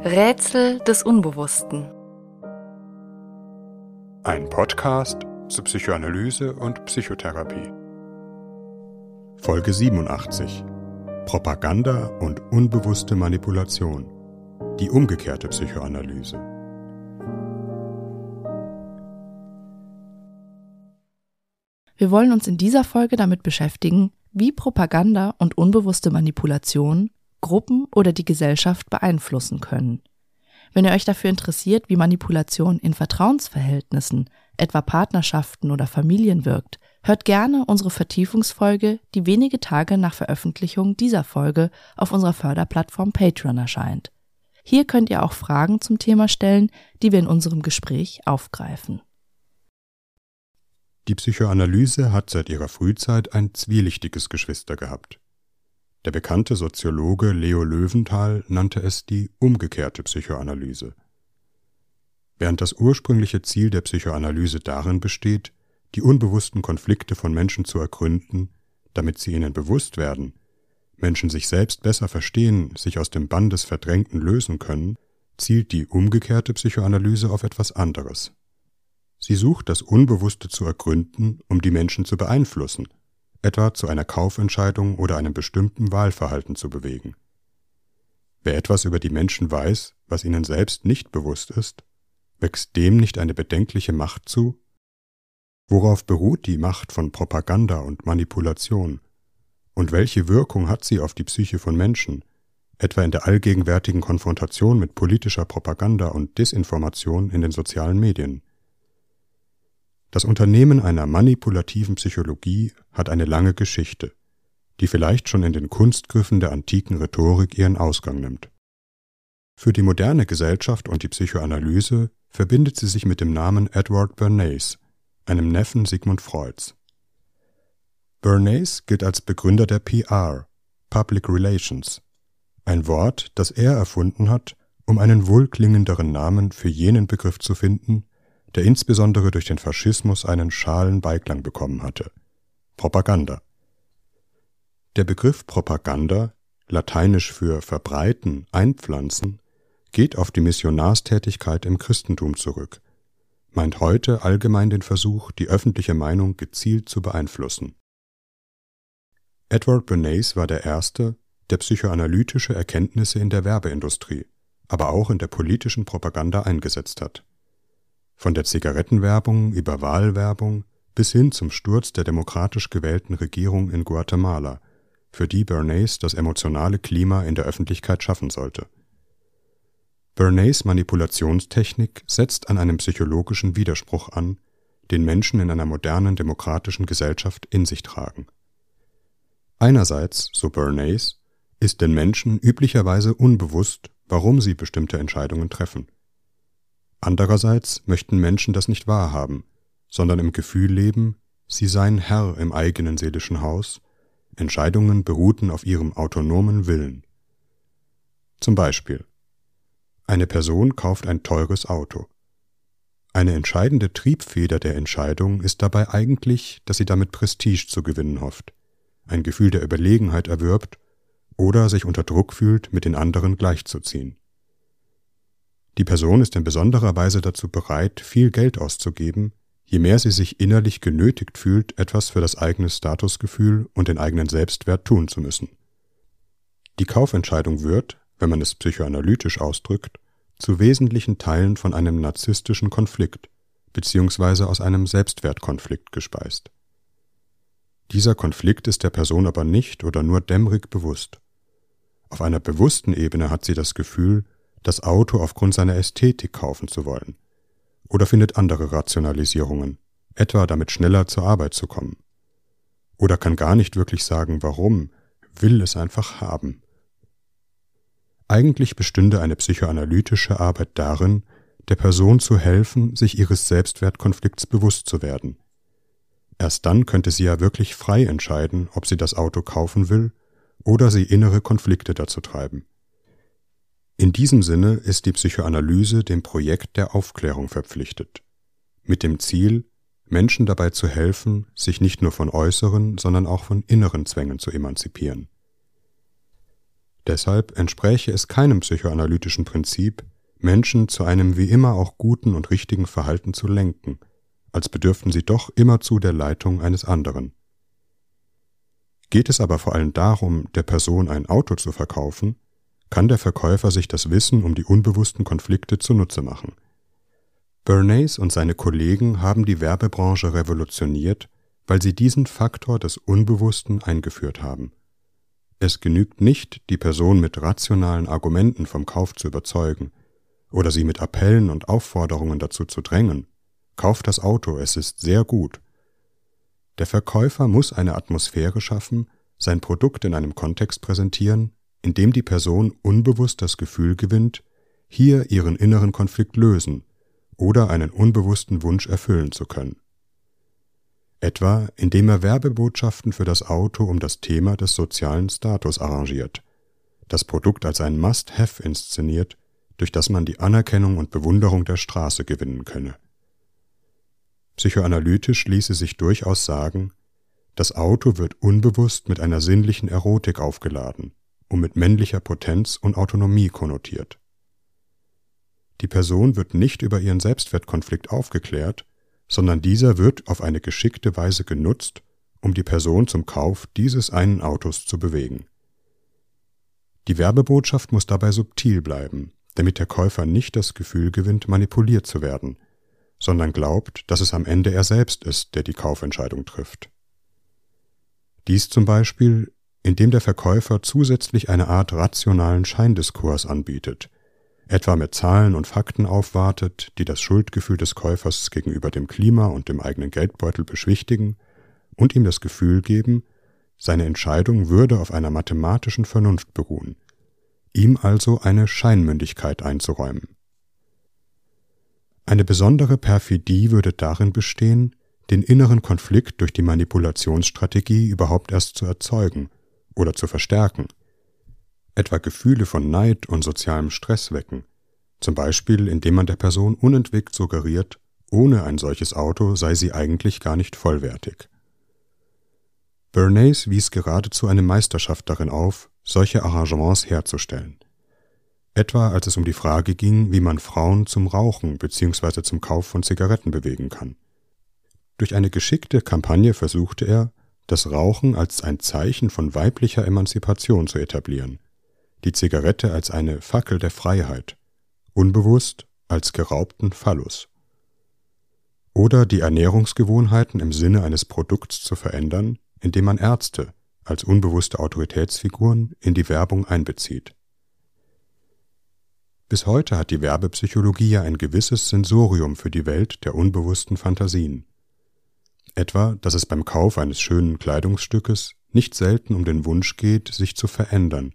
Rätsel des Unbewussten. Ein Podcast zu Psychoanalyse und Psychotherapie. Folge 87. Propaganda und unbewusste Manipulation. Die umgekehrte Psychoanalyse. Wir wollen uns in dieser Folge damit beschäftigen, wie Propaganda und unbewusste Manipulation Gruppen oder die Gesellschaft beeinflussen können. Wenn ihr euch dafür interessiert, wie Manipulation in Vertrauensverhältnissen, etwa Partnerschaften oder Familien wirkt, hört gerne unsere Vertiefungsfolge, die wenige Tage nach Veröffentlichung dieser Folge auf unserer Förderplattform Patreon erscheint. Hier könnt ihr auch Fragen zum Thema stellen, die wir in unserem Gespräch aufgreifen. Die Psychoanalyse hat seit ihrer Frühzeit ein zwielichtiges Geschwister gehabt. Der bekannte Soziologe Leo Löwenthal nannte es die umgekehrte Psychoanalyse. Während das ursprüngliche Ziel der Psychoanalyse darin besteht, die unbewussten Konflikte von Menschen zu ergründen, damit sie ihnen bewusst werden, Menschen sich selbst besser verstehen, sich aus dem Bann des Verdrängten lösen können, zielt die umgekehrte Psychoanalyse auf etwas anderes. Sie sucht das Unbewusste zu ergründen, um die Menschen zu beeinflussen, etwa zu einer Kaufentscheidung oder einem bestimmten Wahlverhalten zu bewegen. Wer etwas über die Menschen weiß, was ihnen selbst nicht bewusst ist, wächst dem nicht eine bedenkliche Macht zu? Worauf beruht die Macht von Propaganda und Manipulation? Und welche Wirkung hat sie auf die Psyche von Menschen, etwa in der allgegenwärtigen Konfrontation mit politischer Propaganda und Desinformation in den sozialen Medien? Das Unternehmen einer manipulativen Psychologie hat eine lange Geschichte, die vielleicht schon in den Kunstgriffen der antiken Rhetorik ihren Ausgang nimmt. Für die moderne Gesellschaft und die Psychoanalyse verbindet sie sich mit dem Namen Edward Bernays, einem Neffen Sigmund Freuds. Bernays gilt als Begründer der PR, Public Relations, ein Wort, das er erfunden hat, um einen wohlklingenderen Namen für jenen Begriff zu finden, der insbesondere durch den Faschismus einen schalen Beiklang bekommen hatte. Propaganda. Der Begriff Propaganda, lateinisch für verbreiten, einpflanzen, geht auf die Missionarstätigkeit im Christentum zurück, meint heute allgemein den Versuch, die öffentliche Meinung gezielt zu beeinflussen. Edward Bernays war der Erste, der psychoanalytische Erkenntnisse in der Werbeindustrie, aber auch in der politischen Propaganda eingesetzt hat von der Zigarettenwerbung über Wahlwerbung bis hin zum Sturz der demokratisch gewählten Regierung in Guatemala, für die Bernays das emotionale Klima in der Öffentlichkeit schaffen sollte. Bernays Manipulationstechnik setzt an einem psychologischen Widerspruch an, den Menschen in einer modernen demokratischen Gesellschaft in sich tragen. Einerseits, so Bernays, ist den Menschen üblicherweise unbewusst, warum sie bestimmte Entscheidungen treffen. Andererseits möchten Menschen das nicht wahrhaben, sondern im Gefühl leben, sie seien Herr im eigenen seelischen Haus, Entscheidungen beruhten auf ihrem autonomen Willen. Zum Beispiel eine Person kauft ein teures Auto. Eine entscheidende Triebfeder der Entscheidung ist dabei eigentlich, dass sie damit Prestige zu gewinnen hofft, ein Gefühl der Überlegenheit erwirbt oder sich unter Druck fühlt, mit den anderen gleichzuziehen. Die Person ist in besonderer Weise dazu bereit, viel Geld auszugeben, je mehr sie sich innerlich genötigt fühlt, etwas für das eigene Statusgefühl und den eigenen Selbstwert tun zu müssen. Die Kaufentscheidung wird, wenn man es psychoanalytisch ausdrückt, zu wesentlichen Teilen von einem narzisstischen Konflikt bzw. aus einem Selbstwertkonflikt gespeist. Dieser Konflikt ist der Person aber nicht oder nur dämmerig bewusst. Auf einer bewussten Ebene hat sie das Gefühl, das Auto aufgrund seiner Ästhetik kaufen zu wollen. Oder findet andere Rationalisierungen, etwa damit schneller zur Arbeit zu kommen. Oder kann gar nicht wirklich sagen, warum, will es einfach haben. Eigentlich bestünde eine psychoanalytische Arbeit darin, der Person zu helfen, sich ihres Selbstwertkonflikts bewusst zu werden. Erst dann könnte sie ja wirklich frei entscheiden, ob sie das Auto kaufen will oder sie innere Konflikte dazu treiben. In diesem Sinne ist die Psychoanalyse dem Projekt der Aufklärung verpflichtet, mit dem Ziel, Menschen dabei zu helfen, sich nicht nur von äußeren, sondern auch von inneren Zwängen zu emanzipieren. Deshalb entspräche es keinem psychoanalytischen Prinzip, Menschen zu einem wie immer auch guten und richtigen Verhalten zu lenken, als bedürften sie doch immerzu der Leitung eines anderen. Geht es aber vor allem darum, der Person ein Auto zu verkaufen, kann der Verkäufer sich das Wissen um die unbewussten Konflikte zunutze machen. Bernays und seine Kollegen haben die Werbebranche revolutioniert, weil sie diesen Faktor des Unbewussten eingeführt haben. Es genügt nicht, die Person mit rationalen Argumenten vom Kauf zu überzeugen oder sie mit Appellen und Aufforderungen dazu zu drängen. Kauft das Auto, es ist sehr gut. Der Verkäufer muss eine Atmosphäre schaffen, sein Produkt in einem Kontext präsentieren, in dem die Person unbewusst das Gefühl gewinnt, hier ihren inneren Konflikt lösen oder einen unbewussten Wunsch erfüllen zu können. Etwa indem er Werbebotschaften für das Auto um das Thema des sozialen Status arrangiert, das Produkt als ein Must-Have inszeniert, durch das man die Anerkennung und Bewunderung der Straße gewinnen könne. Psychoanalytisch ließe sich durchaus sagen, das Auto wird unbewusst mit einer sinnlichen Erotik aufgeladen und mit männlicher Potenz und Autonomie konnotiert. Die Person wird nicht über ihren Selbstwertkonflikt aufgeklärt, sondern dieser wird auf eine geschickte Weise genutzt, um die Person zum Kauf dieses einen Autos zu bewegen. Die Werbebotschaft muss dabei subtil bleiben, damit der Käufer nicht das Gefühl gewinnt, manipuliert zu werden – sondern glaubt, dass es am Ende er selbst ist, der die Kaufentscheidung trifft. Dies zum Beispiel, indem der Verkäufer zusätzlich eine Art rationalen Scheindiskurs anbietet, etwa mit Zahlen und Fakten aufwartet, die das Schuldgefühl des Käufers gegenüber dem Klima und dem eigenen Geldbeutel beschwichtigen und ihm das Gefühl geben, seine Entscheidung würde auf einer mathematischen Vernunft beruhen, ihm also eine Scheinmündigkeit einzuräumen. Eine besondere Perfidie würde darin bestehen, den inneren Konflikt durch die Manipulationsstrategie überhaupt erst zu erzeugen oder zu verstärken, etwa Gefühle von Neid und sozialem Stress wecken, zum Beispiel indem man der Person unentwegt suggeriert, ohne ein solches Auto sei sie eigentlich gar nicht vollwertig. Bernays wies geradezu eine Meisterschaft darin auf, solche Arrangements herzustellen etwa als es um die Frage ging, wie man Frauen zum Rauchen bzw. zum Kauf von Zigaretten bewegen kann. Durch eine geschickte Kampagne versuchte er, das Rauchen als ein Zeichen von weiblicher Emanzipation zu etablieren, die Zigarette als eine Fackel der Freiheit, unbewusst als geraubten Phallus. Oder die Ernährungsgewohnheiten im Sinne eines Produkts zu verändern, indem man Ärzte als unbewusste Autoritätsfiguren in die Werbung einbezieht. Bis heute hat die Werbepsychologie ja ein gewisses Sensorium für die Welt der unbewussten Fantasien. Etwa, dass es beim Kauf eines schönen Kleidungsstückes nicht selten um den Wunsch geht, sich zu verändern,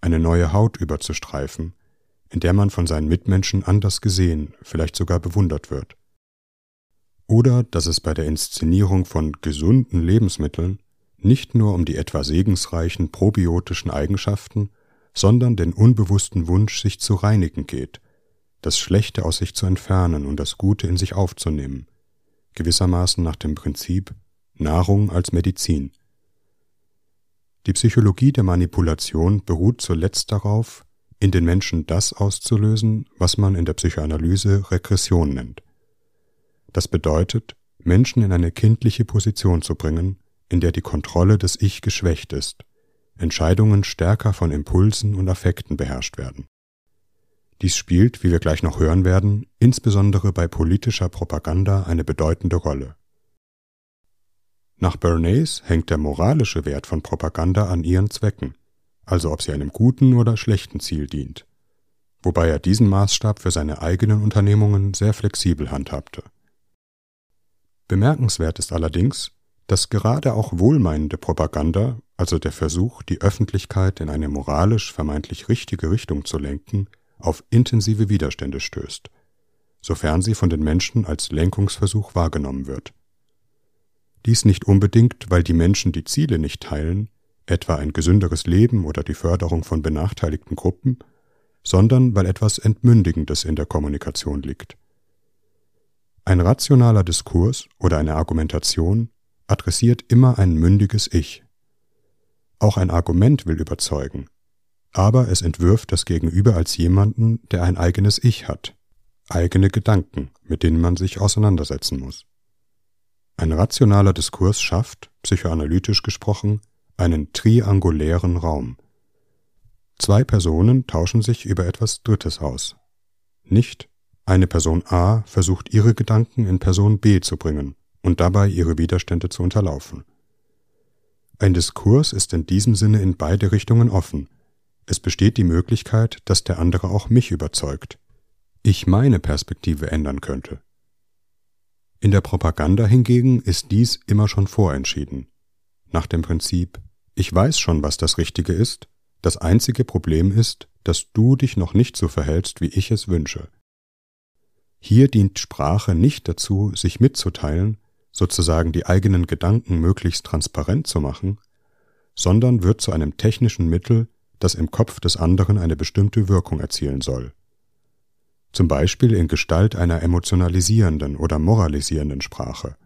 eine neue Haut überzustreifen, in der man von seinen Mitmenschen anders gesehen, vielleicht sogar bewundert wird. Oder dass es bei der Inszenierung von gesunden Lebensmitteln nicht nur um die etwa segensreichen probiotischen Eigenschaften, sondern den unbewussten Wunsch, sich zu reinigen geht, das Schlechte aus sich zu entfernen und das Gute in sich aufzunehmen, gewissermaßen nach dem Prinzip Nahrung als Medizin. Die Psychologie der Manipulation beruht zuletzt darauf, in den Menschen das auszulösen, was man in der Psychoanalyse Regression nennt. Das bedeutet, Menschen in eine kindliche Position zu bringen, in der die Kontrolle des Ich geschwächt ist Entscheidungen stärker von Impulsen und Affekten beherrscht werden. Dies spielt, wie wir gleich noch hören werden, insbesondere bei politischer Propaganda eine bedeutende Rolle. Nach Bernays hängt der moralische Wert von Propaganda an ihren Zwecken, also ob sie einem guten oder schlechten Ziel dient, wobei er diesen Maßstab für seine eigenen Unternehmungen sehr flexibel handhabte. Bemerkenswert ist allerdings, dass gerade auch wohlmeinende Propaganda, also der Versuch, die Öffentlichkeit in eine moralisch vermeintlich richtige Richtung zu lenken, auf intensive Widerstände stößt, sofern sie von den Menschen als Lenkungsversuch wahrgenommen wird. Dies nicht unbedingt, weil die Menschen die Ziele nicht teilen, etwa ein gesünderes Leben oder die Förderung von benachteiligten Gruppen, sondern weil etwas Entmündigendes in der Kommunikation liegt. Ein rationaler Diskurs oder eine Argumentation adressiert immer ein mündiges Ich. Auch ein Argument will überzeugen, aber es entwirft das Gegenüber als jemanden, der ein eigenes Ich hat, eigene Gedanken, mit denen man sich auseinandersetzen muss. Ein rationaler Diskurs schafft, psychoanalytisch gesprochen, einen triangulären Raum. Zwei Personen tauschen sich über etwas Drittes aus. Nicht eine Person A versucht ihre Gedanken in Person B zu bringen und dabei ihre Widerstände zu unterlaufen. Ein Diskurs ist in diesem Sinne in beide Richtungen offen. Es besteht die Möglichkeit, dass der andere auch mich überzeugt, ich meine Perspektive ändern könnte. In der Propaganda hingegen ist dies immer schon vorentschieden. Nach dem Prinzip, ich weiß schon, was das Richtige ist, das einzige Problem ist, dass du dich noch nicht so verhältst, wie ich es wünsche. Hier dient Sprache nicht dazu, sich mitzuteilen, sozusagen die eigenen Gedanken möglichst transparent zu machen, sondern wird zu einem technischen Mittel, das im Kopf des anderen eine bestimmte Wirkung erzielen soll. Zum Beispiel in Gestalt einer emotionalisierenden oder moralisierenden Sprache.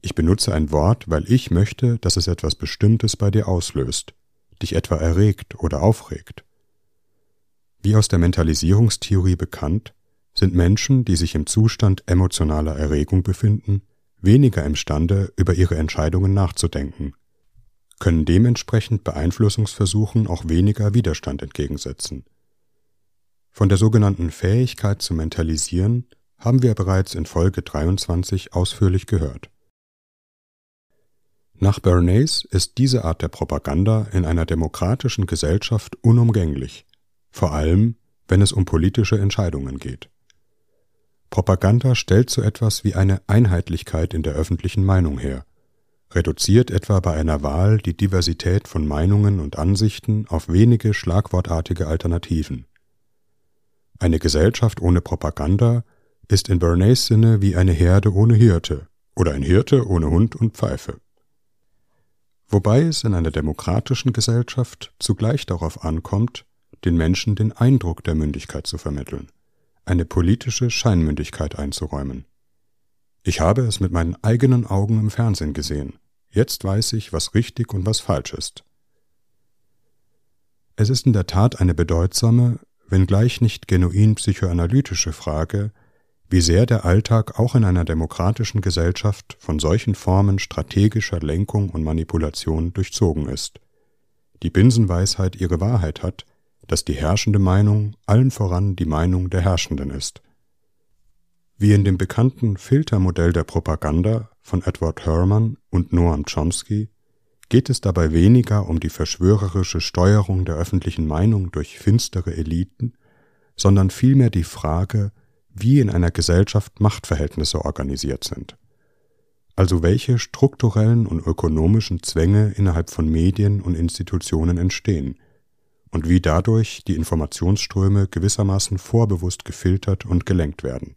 Ich benutze ein Wort, weil ich möchte, dass es etwas Bestimmtes bei dir auslöst, dich etwa erregt oder aufregt. Wie aus der Mentalisierungstheorie bekannt, sind Menschen, die sich im Zustand emotionaler Erregung befinden, weniger imstande, über ihre Entscheidungen nachzudenken, können dementsprechend Beeinflussungsversuchen auch weniger Widerstand entgegensetzen. Von der sogenannten Fähigkeit zu mentalisieren haben wir bereits in Folge 23 ausführlich gehört. Nach Bernays ist diese Art der Propaganda in einer demokratischen Gesellschaft unumgänglich, vor allem wenn es um politische Entscheidungen geht. Propaganda stellt so etwas wie eine Einheitlichkeit in der öffentlichen Meinung her, reduziert etwa bei einer Wahl die Diversität von Meinungen und Ansichten auf wenige schlagwortartige Alternativen. Eine Gesellschaft ohne Propaganda ist in Bernays Sinne wie eine Herde ohne Hirte oder ein Hirte ohne Hund und Pfeife. Wobei es in einer demokratischen Gesellschaft zugleich darauf ankommt, den Menschen den Eindruck der Mündigkeit zu vermitteln eine politische Scheinmündigkeit einzuräumen. Ich habe es mit meinen eigenen Augen im Fernsehen gesehen. Jetzt weiß ich, was richtig und was falsch ist. Es ist in der Tat eine bedeutsame, wenngleich nicht genuin psychoanalytische Frage, wie sehr der Alltag auch in einer demokratischen Gesellschaft von solchen Formen strategischer Lenkung und Manipulation durchzogen ist. Die Binsenweisheit ihre Wahrheit hat, dass die herrschende Meinung allen voran die Meinung der Herrschenden ist. Wie in dem bekannten Filtermodell der Propaganda von Edward Herman und Noam Chomsky geht es dabei weniger um die verschwörerische Steuerung der öffentlichen Meinung durch finstere Eliten, sondern vielmehr die Frage, wie in einer Gesellschaft Machtverhältnisse organisiert sind. Also welche strukturellen und ökonomischen Zwänge innerhalb von Medien und Institutionen entstehen – und wie dadurch die Informationsströme gewissermaßen vorbewusst gefiltert und gelenkt werden.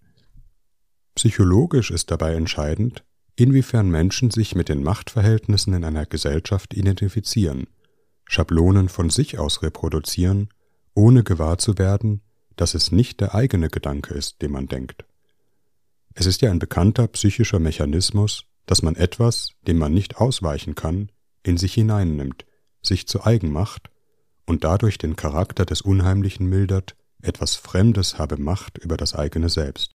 Psychologisch ist dabei entscheidend, inwiefern Menschen sich mit den Machtverhältnissen in einer Gesellschaft identifizieren, Schablonen von sich aus reproduzieren, ohne gewahr zu werden, dass es nicht der eigene Gedanke ist, den man denkt. Es ist ja ein bekannter psychischer Mechanismus, dass man etwas, dem man nicht ausweichen kann, in sich hineinnimmt, sich zu eigen macht und dadurch den Charakter des Unheimlichen mildert, etwas Fremdes habe Macht über das eigene Selbst.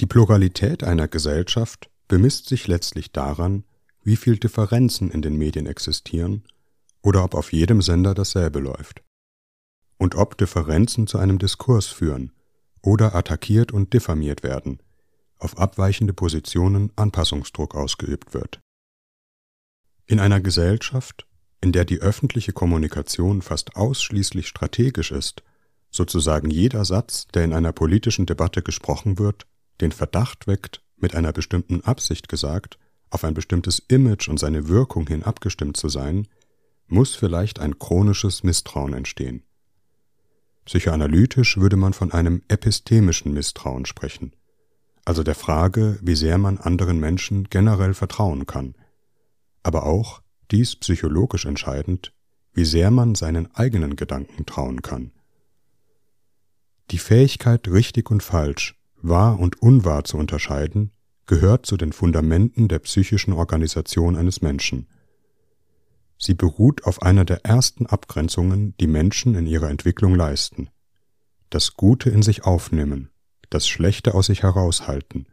Die Pluralität einer Gesellschaft bemisst sich letztlich daran, wie viel Differenzen in den Medien existieren oder ob auf jedem Sender dasselbe läuft. Und ob Differenzen zu einem Diskurs führen oder attackiert und diffamiert werden, auf abweichende Positionen Anpassungsdruck ausgeübt wird. In einer Gesellschaft, in der die öffentliche Kommunikation fast ausschließlich strategisch ist, sozusagen jeder Satz, der in einer politischen Debatte gesprochen wird, den Verdacht weckt, mit einer bestimmten Absicht gesagt, auf ein bestimmtes Image und seine Wirkung hin abgestimmt zu sein, muss vielleicht ein chronisches Misstrauen entstehen. Psychoanalytisch würde man von einem epistemischen Misstrauen sprechen, also der Frage, wie sehr man anderen Menschen generell vertrauen kann, aber auch dies psychologisch entscheidend, wie sehr man seinen eigenen Gedanken trauen kann. Die Fähigkeit, richtig und falsch, wahr und unwahr zu unterscheiden, gehört zu den Fundamenten der psychischen Organisation eines Menschen. Sie beruht auf einer der ersten Abgrenzungen, die Menschen in ihrer Entwicklung leisten. Das Gute in sich aufnehmen, das Schlechte aus sich heraushalten,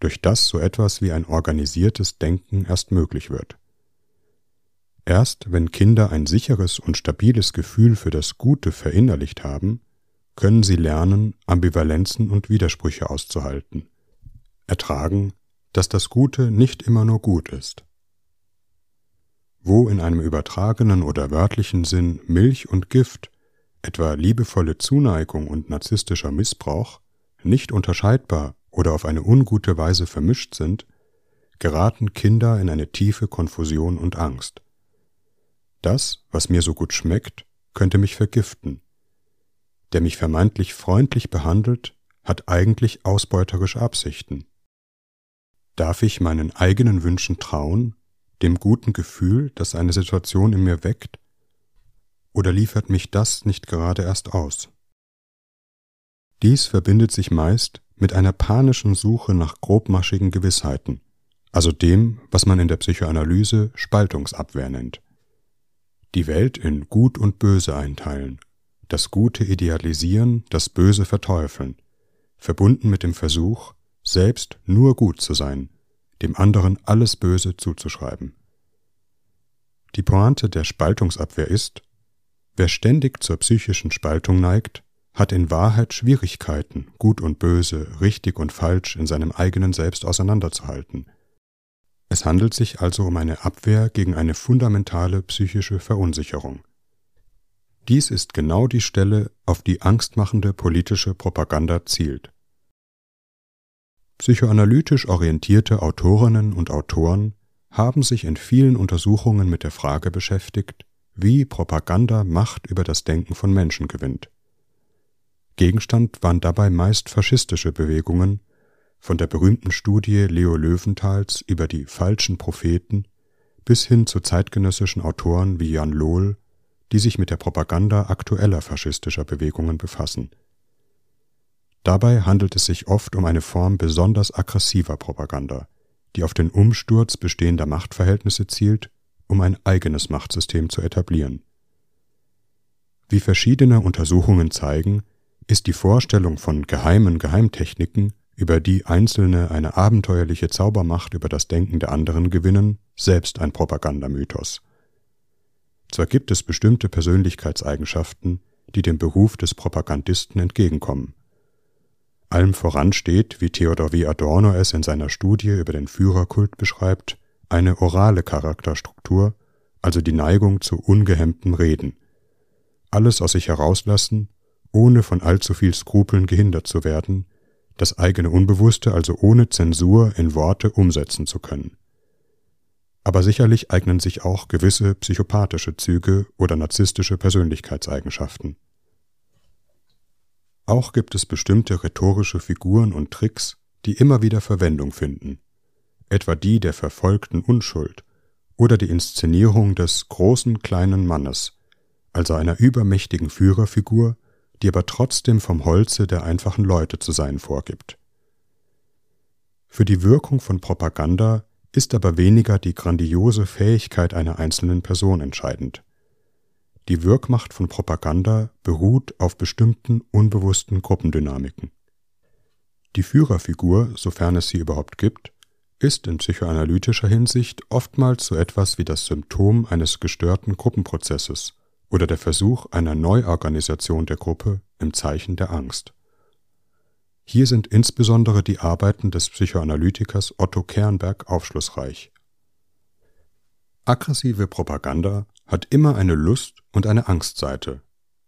durch das so etwas wie ein organisiertes Denken erst möglich wird. Erst wenn Kinder ein sicheres und stabiles Gefühl für das Gute verinnerlicht haben, können sie lernen, Ambivalenzen und Widersprüche auszuhalten, ertragen, dass das Gute nicht immer nur gut ist. Wo in einem übertragenen oder wörtlichen Sinn Milch und Gift, etwa liebevolle Zuneigung und narzisstischer Missbrauch, nicht unterscheidbar oder auf eine ungute Weise vermischt sind, geraten Kinder in eine tiefe Konfusion und Angst. Das, was mir so gut schmeckt, könnte mich vergiften. Der mich vermeintlich freundlich behandelt, hat eigentlich ausbeuterische Absichten. Darf ich meinen eigenen Wünschen trauen dem guten Gefühl, das eine Situation in mir weckt? Oder liefert mich das nicht gerade erst aus? Dies verbindet sich meist mit einer panischen Suche nach grobmaschigen Gewissheiten, also dem, was man in der Psychoanalyse Spaltungsabwehr nennt. Die Welt in Gut und Böse einteilen, das Gute idealisieren, das Böse verteufeln, verbunden mit dem Versuch, selbst nur gut zu sein, dem anderen alles Böse zuzuschreiben. Die Pointe der Spaltungsabwehr ist, wer ständig zur psychischen Spaltung neigt, hat in Wahrheit Schwierigkeiten, Gut und Böse, richtig und falsch in seinem eigenen Selbst auseinanderzuhalten. Es handelt sich also um eine Abwehr gegen eine fundamentale psychische Verunsicherung. Dies ist genau die Stelle, auf die angstmachende politische Propaganda zielt. Psychoanalytisch orientierte Autorinnen und Autoren haben sich in vielen Untersuchungen mit der Frage beschäftigt, wie Propaganda Macht über das Denken von Menschen gewinnt. Gegenstand waren dabei meist faschistische Bewegungen, von der berühmten Studie Leo Löwenthals über die falschen Propheten bis hin zu zeitgenössischen Autoren wie Jan Lohl, die sich mit der Propaganda aktueller faschistischer Bewegungen befassen Dabei handelt es sich oft um eine Form besonders aggressiver Propaganda, die auf den Umsturz bestehender Machtverhältnisse zielt, um ein eigenes Machtsystem zu etablieren. Wie verschiedene Untersuchungen zeigen, ist die Vorstellung von geheimen Geheimtechniken, über die Einzelne eine abenteuerliche Zaubermacht über das Denken der anderen gewinnen, selbst ein Propagandamythos. Zwar gibt es bestimmte Persönlichkeitseigenschaften, die dem Beruf des Propagandisten entgegenkommen, allem voran steht, wie Theodor W. Adorno es in seiner Studie über den Führerkult beschreibt, eine orale Charakterstruktur, also die Neigung zu ungehemmtem Reden. Alles aus sich herauslassen, ohne von allzu viel Skrupeln gehindert zu werden, das eigene Unbewusste also ohne Zensur in Worte umsetzen zu können. Aber sicherlich eignen sich auch gewisse psychopathische Züge oder narzisstische Persönlichkeitseigenschaften. Auch gibt es bestimmte rhetorische Figuren und Tricks, die immer wieder Verwendung finden, etwa die der verfolgten Unschuld oder die Inszenierung des großen kleinen Mannes, also einer übermächtigen Führerfigur, die aber trotzdem vom Holze der einfachen Leute zu sein vorgibt. Für die Wirkung von Propaganda ist aber weniger die grandiose Fähigkeit einer einzelnen Person entscheidend. Die Wirkmacht von Propaganda beruht auf bestimmten unbewussten Gruppendynamiken. Die Führerfigur, sofern es sie überhaupt gibt, ist in psychoanalytischer Hinsicht oftmals so etwas wie das Symptom eines gestörten Gruppenprozesses oder der Versuch einer Neuorganisation der Gruppe im Zeichen der Angst. Hier sind insbesondere die Arbeiten des Psychoanalytikers Otto Kernberg aufschlussreich. Aggressive Propaganda hat immer eine Lust und eine Angstseite.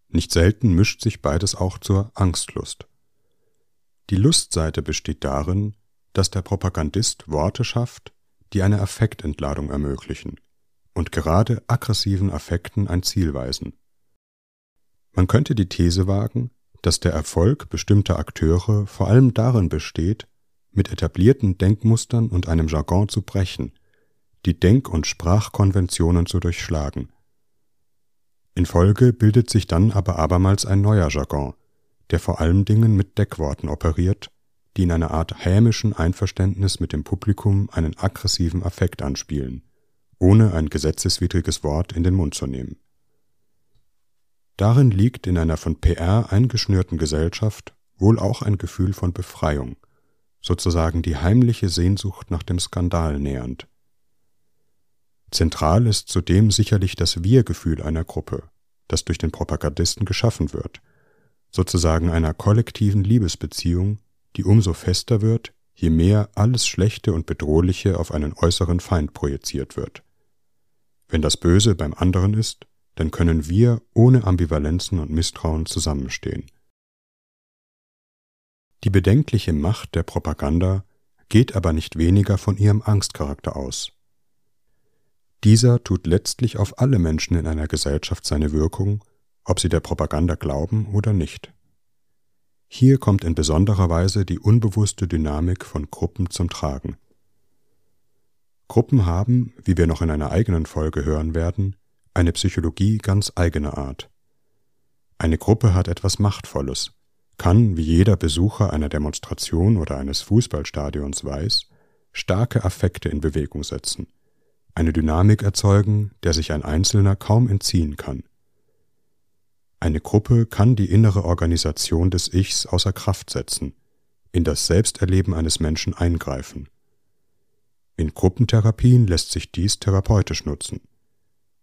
Nicht selten mischt sich beides auch zur Angstlust. Die Lustseite besteht darin, dass der Propagandist Worte schafft, die eine Affektentladung ermöglichen und gerade aggressiven Affekten ein Ziel weisen. Man könnte die These wagen, dass der Erfolg bestimmter Akteure vor allem darin besteht, mit etablierten Denkmustern und einem Jargon zu brechen, die Denk- und Sprachkonventionen zu durchschlagen. In Folge bildet sich dann aber abermals ein neuer Jargon, der vor allen Dingen mit Deckworten operiert, die in einer Art hämischen Einverständnis mit dem Publikum einen aggressiven Affekt anspielen ohne ein gesetzeswidriges Wort in den Mund zu nehmen. Darin liegt in einer von PR eingeschnürten Gesellschaft wohl auch ein Gefühl von Befreiung, sozusagen die heimliche Sehnsucht nach dem Skandal nähernd. Zentral ist zudem sicherlich das Wir-Gefühl einer Gruppe, das durch den Propagandisten geschaffen wird, sozusagen einer kollektiven Liebesbeziehung, die umso fester wird, je mehr alles Schlechte und Bedrohliche auf einen äußeren Feind projiziert wird. Wenn das Böse beim anderen ist, dann können wir ohne Ambivalenzen und Misstrauen zusammenstehen. Die bedenkliche Macht der Propaganda geht aber nicht weniger von ihrem Angstcharakter aus. Dieser tut letztlich auf alle Menschen in einer Gesellschaft seine Wirkung, ob sie der Propaganda glauben oder nicht. Hier kommt in besonderer Weise die unbewusste Dynamik von Gruppen zum Tragen. Gruppen haben, wie wir noch in einer eigenen Folge hören werden, eine Psychologie ganz eigener Art. Eine Gruppe hat etwas Machtvolles, kann, wie jeder Besucher einer Demonstration oder eines Fußballstadions weiß, starke Affekte in Bewegung setzen, eine Dynamik erzeugen, der sich ein Einzelner kaum entziehen kann. Eine Gruppe kann die innere Organisation des Ichs außer Kraft setzen, in das Selbsterleben eines Menschen eingreifen. In Gruppentherapien lässt sich dies therapeutisch nutzen.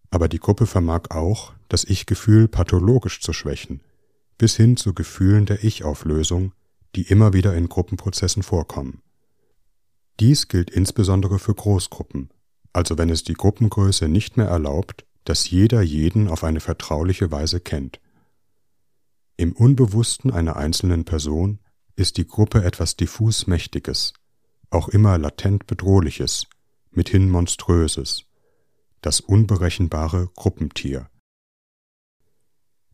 Aber die Gruppe vermag auch, das Ich-Gefühl pathologisch zu schwächen, bis hin zu Gefühlen der Ich-Auflösung, die immer wieder in Gruppenprozessen vorkommen. Dies gilt insbesondere für Großgruppen, also wenn es die Gruppengröße nicht mehr erlaubt, dass jeder jeden auf eine vertrauliche Weise kennt. Im Unbewussten einer einzelnen Person ist die Gruppe etwas diffus Mächtiges, auch immer latent Bedrohliches, mithin Monströses, das unberechenbare Gruppentier.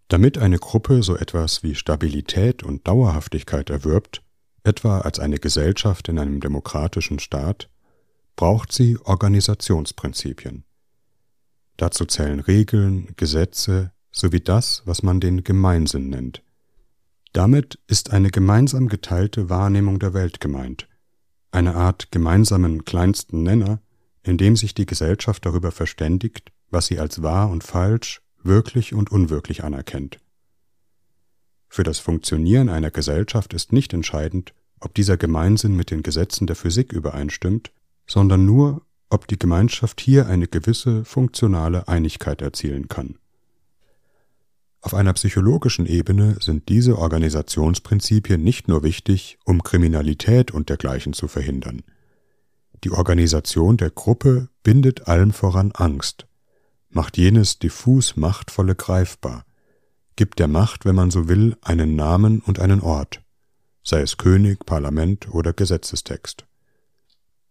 Damit eine Gruppe so etwas wie Stabilität und Dauerhaftigkeit erwirbt, etwa als eine Gesellschaft in einem demokratischen Staat, braucht sie Organisationsprinzipien. Dazu zählen Regeln, Gesetze sowie das, was man den Gemeinsinn nennt. Damit ist eine gemeinsam geteilte Wahrnehmung der Welt gemeint, eine Art gemeinsamen kleinsten Nenner, in dem sich die Gesellschaft darüber verständigt, was sie als wahr und falsch, wirklich und unwirklich anerkennt. Für das Funktionieren einer Gesellschaft ist nicht entscheidend, ob dieser Gemeinsinn mit den Gesetzen der Physik übereinstimmt, sondern nur, ob die Gemeinschaft hier eine gewisse funktionale Einigkeit erzielen kann. Auf einer psychologischen Ebene sind diese Organisationsprinzipien nicht nur wichtig, um Kriminalität und dergleichen zu verhindern. Die Organisation der Gruppe bindet allem voran Angst, macht jenes diffus Machtvolle greifbar, gibt der Macht, wenn man so will, einen Namen und einen Ort, sei es König, Parlament oder Gesetzestext.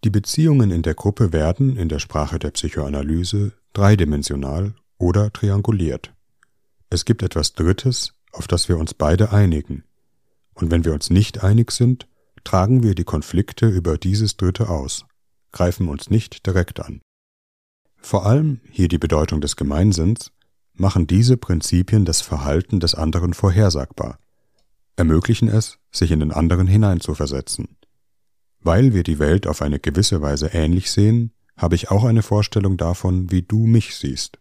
Die Beziehungen in der Gruppe werden, in der Sprache der Psychoanalyse, dreidimensional oder trianguliert. Es gibt etwas Drittes, auf das wir uns beide einigen. Und wenn wir uns nicht einig sind, tragen wir die Konflikte über dieses Dritte aus, greifen uns nicht direkt an. Vor allem, hier die Bedeutung des Gemeinsinns, machen diese Prinzipien das Verhalten des anderen vorhersagbar, ermöglichen es, sich in den anderen hineinzuversetzen. Weil wir die Welt auf eine gewisse Weise ähnlich sehen, habe ich auch eine Vorstellung davon, wie du mich siehst.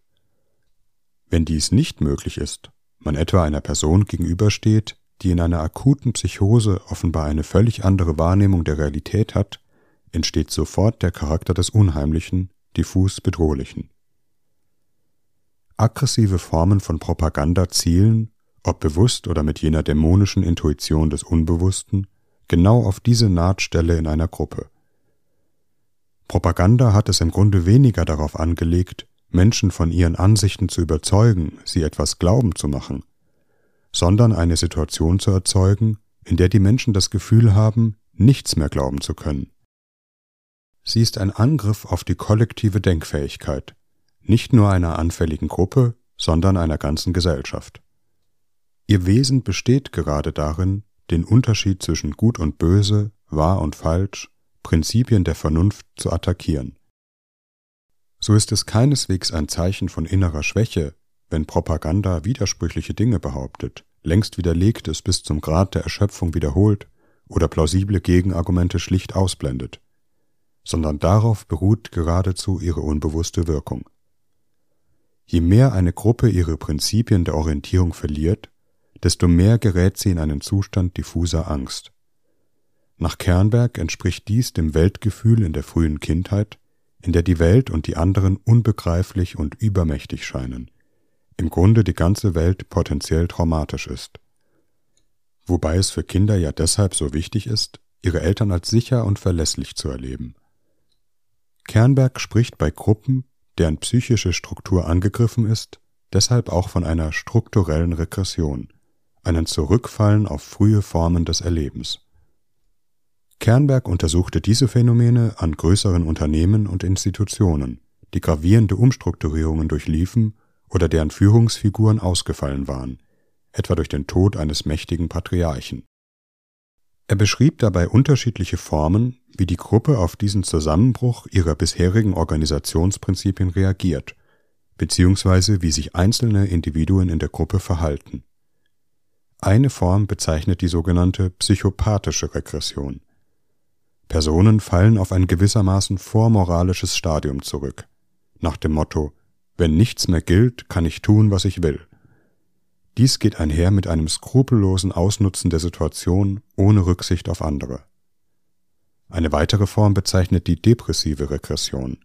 Wenn dies nicht möglich ist, man etwa einer Person gegenübersteht, die in einer akuten Psychose offenbar eine völlig andere Wahrnehmung der Realität hat, entsteht sofort der Charakter des Unheimlichen, diffus Bedrohlichen. Aggressive Formen von Propaganda zielen, ob bewusst oder mit jener dämonischen Intuition des Unbewussten, genau auf diese Nahtstelle in einer Gruppe. Propaganda hat es im Grunde weniger darauf angelegt, Menschen von ihren Ansichten zu überzeugen, sie etwas glauben zu machen, sondern eine Situation zu erzeugen, in der die Menschen das Gefühl haben, nichts mehr glauben zu können. Sie ist ein Angriff auf die kollektive Denkfähigkeit, nicht nur einer anfälligen Gruppe, sondern einer ganzen Gesellschaft. Ihr Wesen besteht gerade darin, den Unterschied zwischen Gut und Böse, wahr und falsch, Prinzipien der Vernunft zu attackieren so ist es keineswegs ein Zeichen von innerer Schwäche, wenn Propaganda widersprüchliche Dinge behauptet, längst widerlegt es bis zum Grad der Erschöpfung wiederholt oder plausible Gegenargumente schlicht ausblendet, sondern darauf beruht geradezu ihre unbewusste Wirkung. Je mehr eine Gruppe ihre Prinzipien der Orientierung verliert, desto mehr gerät sie in einen Zustand diffuser Angst. Nach Kernberg entspricht dies dem Weltgefühl in der frühen Kindheit, in der die Welt und die anderen unbegreiflich und übermächtig scheinen, im Grunde die ganze Welt potenziell traumatisch ist. Wobei es für Kinder ja deshalb so wichtig ist, ihre Eltern als sicher und verlässlich zu erleben. Kernberg spricht bei Gruppen, deren psychische Struktur angegriffen ist, deshalb auch von einer strukturellen Regression, einem Zurückfallen auf frühe Formen des Erlebens. Kernberg untersuchte diese Phänomene an größeren Unternehmen und Institutionen, die gravierende Umstrukturierungen durchliefen oder deren Führungsfiguren ausgefallen waren, etwa durch den Tod eines mächtigen Patriarchen. Er beschrieb dabei unterschiedliche Formen, wie die Gruppe auf diesen Zusammenbruch ihrer bisherigen Organisationsprinzipien reagiert, beziehungsweise wie sich einzelne Individuen in der Gruppe verhalten. Eine Form bezeichnet die sogenannte psychopathische Regression. Personen fallen auf ein gewissermaßen vormoralisches Stadium zurück, nach dem Motto Wenn nichts mehr gilt, kann ich tun, was ich will. Dies geht einher mit einem skrupellosen Ausnutzen der Situation ohne Rücksicht auf andere. Eine weitere Form bezeichnet die depressive Regression.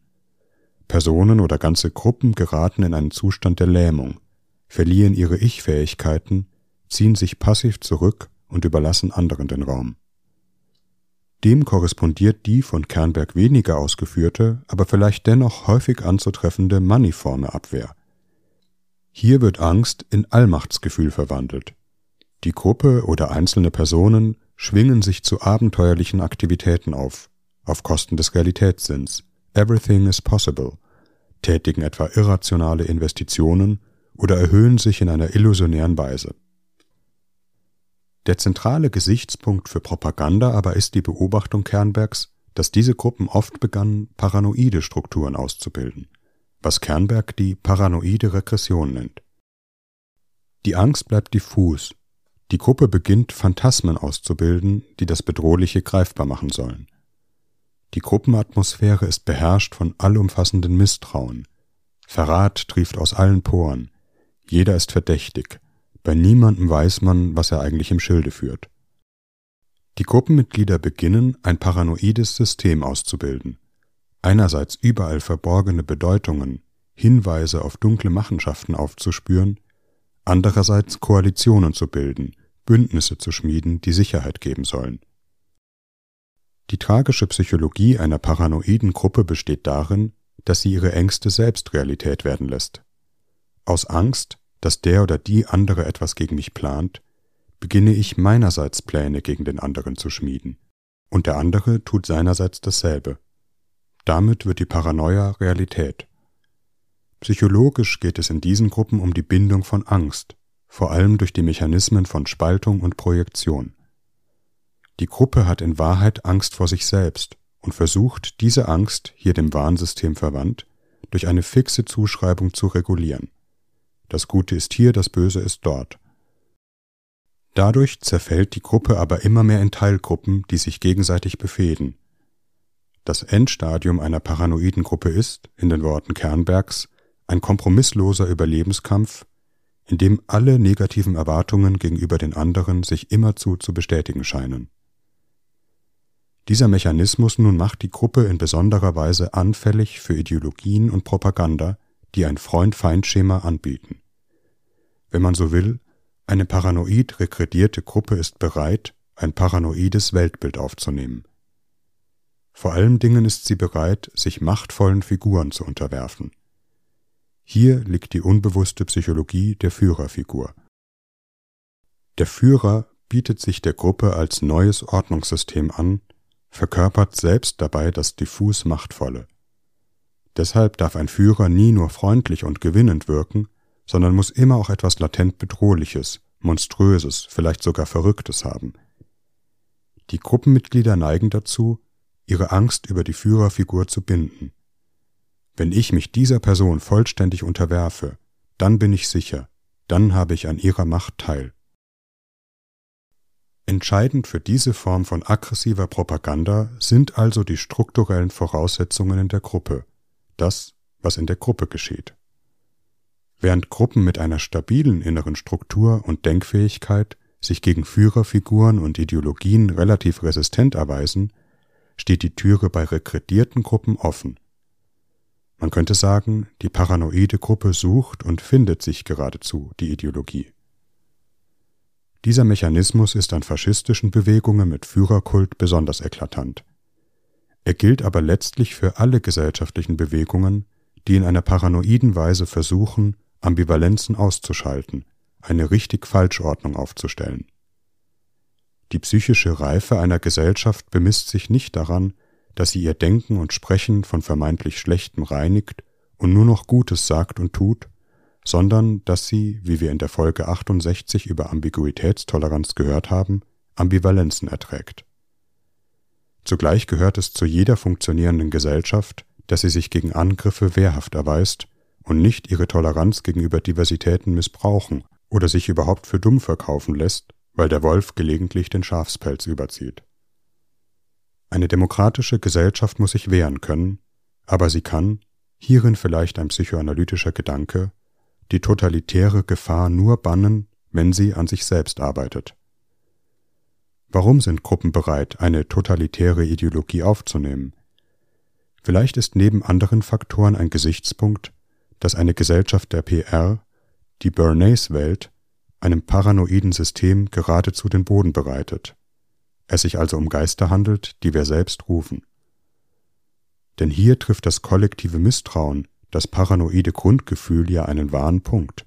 Personen oder ganze Gruppen geraten in einen Zustand der Lähmung, verlieren ihre Ich-Fähigkeiten, ziehen sich passiv zurück und überlassen anderen den Raum. Dem korrespondiert die von Kernberg weniger ausgeführte, aber vielleicht dennoch häufig anzutreffende maniforme Abwehr. Hier wird Angst in Allmachtsgefühl verwandelt. Die Gruppe oder einzelne Personen schwingen sich zu abenteuerlichen Aktivitäten auf, auf Kosten des Realitätssinns. Everything is possible, tätigen etwa irrationale Investitionen oder erhöhen sich in einer illusionären Weise. Der zentrale Gesichtspunkt für Propaganda aber ist die Beobachtung Kernbergs, dass diese Gruppen oft begannen, paranoide Strukturen auszubilden, was Kernberg die paranoide Regression nennt. Die Angst bleibt diffus, die Gruppe beginnt Phantasmen auszubilden, die das Bedrohliche greifbar machen sollen. Die Gruppenatmosphäre ist beherrscht von allumfassendem Misstrauen. Verrat trieft aus allen Poren. Jeder ist verdächtig. Bei niemandem weiß man, was er eigentlich im Schilde führt. Die Gruppenmitglieder beginnen, ein paranoides System auszubilden. Einerseits überall verborgene Bedeutungen, Hinweise auf dunkle Machenschaften aufzuspüren, andererseits Koalitionen zu bilden, Bündnisse zu schmieden, die Sicherheit geben sollen. Die tragische Psychologie einer paranoiden Gruppe besteht darin, dass sie ihre Ängste selbst Realität werden lässt. Aus Angst, dass der oder die andere etwas gegen mich plant, beginne ich meinerseits Pläne gegen den anderen zu schmieden, und der andere tut seinerseits dasselbe. Damit wird die Paranoia Realität. Psychologisch geht es in diesen Gruppen um die Bindung von Angst, vor allem durch die Mechanismen von Spaltung und Projektion. Die Gruppe hat in Wahrheit Angst vor sich selbst und versucht, diese Angst, hier dem Warnsystem verwandt, durch eine fixe Zuschreibung zu regulieren. Das Gute ist hier, das Böse ist dort. Dadurch zerfällt die Gruppe aber immer mehr in Teilgruppen, die sich gegenseitig befehden. Das Endstadium einer paranoiden Gruppe ist, in den Worten Kernbergs, ein kompromissloser Überlebenskampf, in dem alle negativen Erwartungen gegenüber den anderen sich immerzu zu bestätigen scheinen. Dieser Mechanismus nun macht die Gruppe in besonderer Weise anfällig für Ideologien und Propaganda, die ein Freund-Feind-Schema anbieten. Wenn man so will, eine paranoid regredierte Gruppe ist bereit, ein paranoides Weltbild aufzunehmen. Vor allen Dingen ist sie bereit, sich machtvollen Figuren zu unterwerfen. Hier liegt die unbewusste Psychologie der Führerfigur. Der Führer bietet sich der Gruppe als neues Ordnungssystem an, verkörpert selbst dabei das diffus Machtvolle. Deshalb darf ein Führer nie nur freundlich und gewinnend wirken, sondern muss immer auch etwas latent Bedrohliches, Monströses, vielleicht sogar Verrücktes haben. Die Gruppenmitglieder neigen dazu, ihre Angst über die Führerfigur zu binden. Wenn ich mich dieser Person vollständig unterwerfe, dann bin ich sicher, dann habe ich an ihrer Macht teil. Entscheidend für diese Form von aggressiver Propaganda sind also die strukturellen Voraussetzungen in der Gruppe, das, was in der Gruppe geschieht. Während Gruppen mit einer stabilen inneren Struktur und Denkfähigkeit sich gegen Führerfiguren und Ideologien relativ resistent erweisen, steht die Türe bei rekredierten Gruppen offen. Man könnte sagen, die paranoide Gruppe sucht und findet sich geradezu die Ideologie. Dieser Mechanismus ist an faschistischen Bewegungen mit Führerkult besonders eklatant. Er gilt aber letztlich für alle gesellschaftlichen Bewegungen, die in einer paranoiden Weise versuchen, Ambivalenzen auszuschalten, eine richtig-Falschordnung aufzustellen. Die psychische Reife einer Gesellschaft bemisst sich nicht daran, dass sie ihr Denken und Sprechen von vermeintlich Schlechtem reinigt und nur noch Gutes sagt und tut, sondern dass sie, wie wir in der Folge 68 über Ambiguitätstoleranz gehört haben, Ambivalenzen erträgt. Zugleich gehört es zu jeder funktionierenden Gesellschaft, dass sie sich gegen Angriffe wehrhaft erweist und nicht ihre Toleranz gegenüber Diversitäten missbrauchen oder sich überhaupt für dumm verkaufen lässt, weil der Wolf gelegentlich den Schafspelz überzieht. Eine demokratische Gesellschaft muss sich wehren können, aber sie kann, hierin vielleicht ein psychoanalytischer Gedanke, die totalitäre Gefahr nur bannen, wenn sie an sich selbst arbeitet. Warum sind Gruppen bereit, eine totalitäre Ideologie aufzunehmen? Vielleicht ist neben anderen Faktoren ein Gesichtspunkt, dass eine Gesellschaft der PR, die Bernays-Welt, einem paranoiden System geradezu den Boden bereitet. Es sich also um Geister handelt, die wir selbst rufen. Denn hier trifft das kollektive Misstrauen, das paranoide Grundgefühl ja einen wahren Punkt.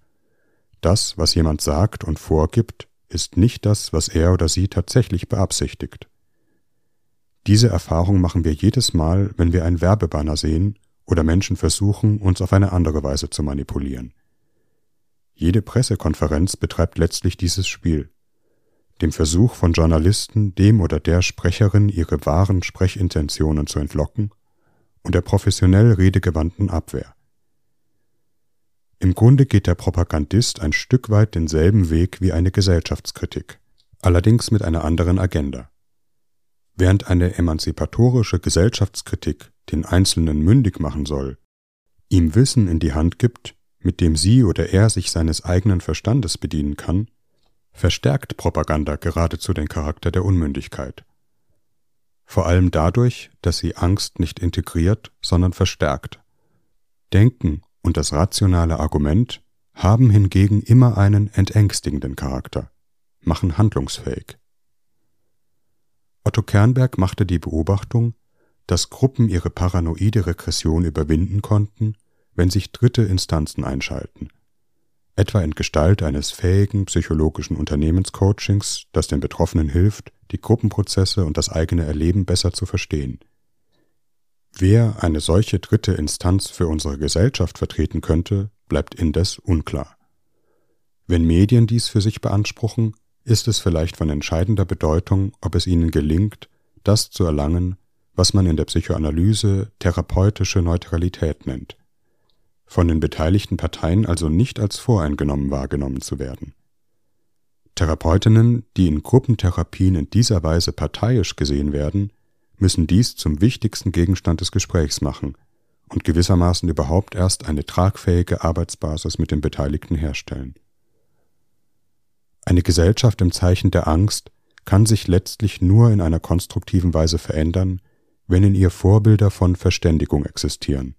Das, was jemand sagt und vorgibt, ist nicht das, was er oder sie tatsächlich beabsichtigt. Diese Erfahrung machen wir jedes Mal, wenn wir ein Werbebanner sehen oder Menschen versuchen, uns auf eine andere Weise zu manipulieren. Jede Pressekonferenz betreibt letztlich dieses Spiel. Dem Versuch von Journalisten, dem oder der Sprecherin ihre wahren Sprechintentionen zu entlocken und der professionell redegewandten Abwehr. Im Grunde geht der Propagandist ein Stück weit denselben Weg wie eine Gesellschaftskritik, allerdings mit einer anderen Agenda. Während eine emanzipatorische Gesellschaftskritik den Einzelnen mündig machen soll, ihm Wissen in die Hand gibt, mit dem sie oder er sich seines eigenen Verstandes bedienen kann, verstärkt Propaganda geradezu den Charakter der Unmündigkeit. Vor allem dadurch, dass sie Angst nicht integriert, sondern verstärkt. Denken und das rationale Argument haben hingegen immer einen entängstigenden Charakter, machen handlungsfähig. Otto Kernberg machte die Beobachtung, dass Gruppen ihre paranoide Regression überwinden konnten, wenn sich dritte Instanzen einschalten, etwa in Gestalt eines fähigen psychologischen Unternehmenscoachings, das den Betroffenen hilft, die Gruppenprozesse und das eigene Erleben besser zu verstehen. Wer eine solche dritte Instanz für unsere Gesellschaft vertreten könnte, bleibt indes unklar. Wenn Medien dies für sich beanspruchen, ist es vielleicht von entscheidender Bedeutung, ob es ihnen gelingt, das zu erlangen, was man in der Psychoanalyse therapeutische Neutralität nennt, von den beteiligten Parteien also nicht als voreingenommen wahrgenommen zu werden. Therapeutinnen, die in Gruppentherapien in dieser Weise parteiisch gesehen werden, müssen dies zum wichtigsten Gegenstand des Gesprächs machen und gewissermaßen überhaupt erst eine tragfähige Arbeitsbasis mit den Beteiligten herstellen. Eine Gesellschaft im Zeichen der Angst kann sich letztlich nur in einer konstruktiven Weise verändern, wenn in ihr Vorbilder von Verständigung existieren,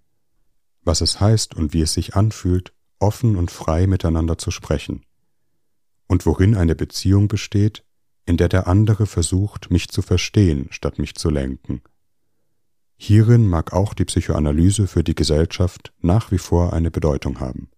was es heißt und wie es sich anfühlt, offen und frei miteinander zu sprechen, und worin eine Beziehung besteht, in der der andere versucht, mich zu verstehen, statt mich zu lenken. Hierin mag auch die Psychoanalyse für die Gesellschaft nach wie vor eine Bedeutung haben.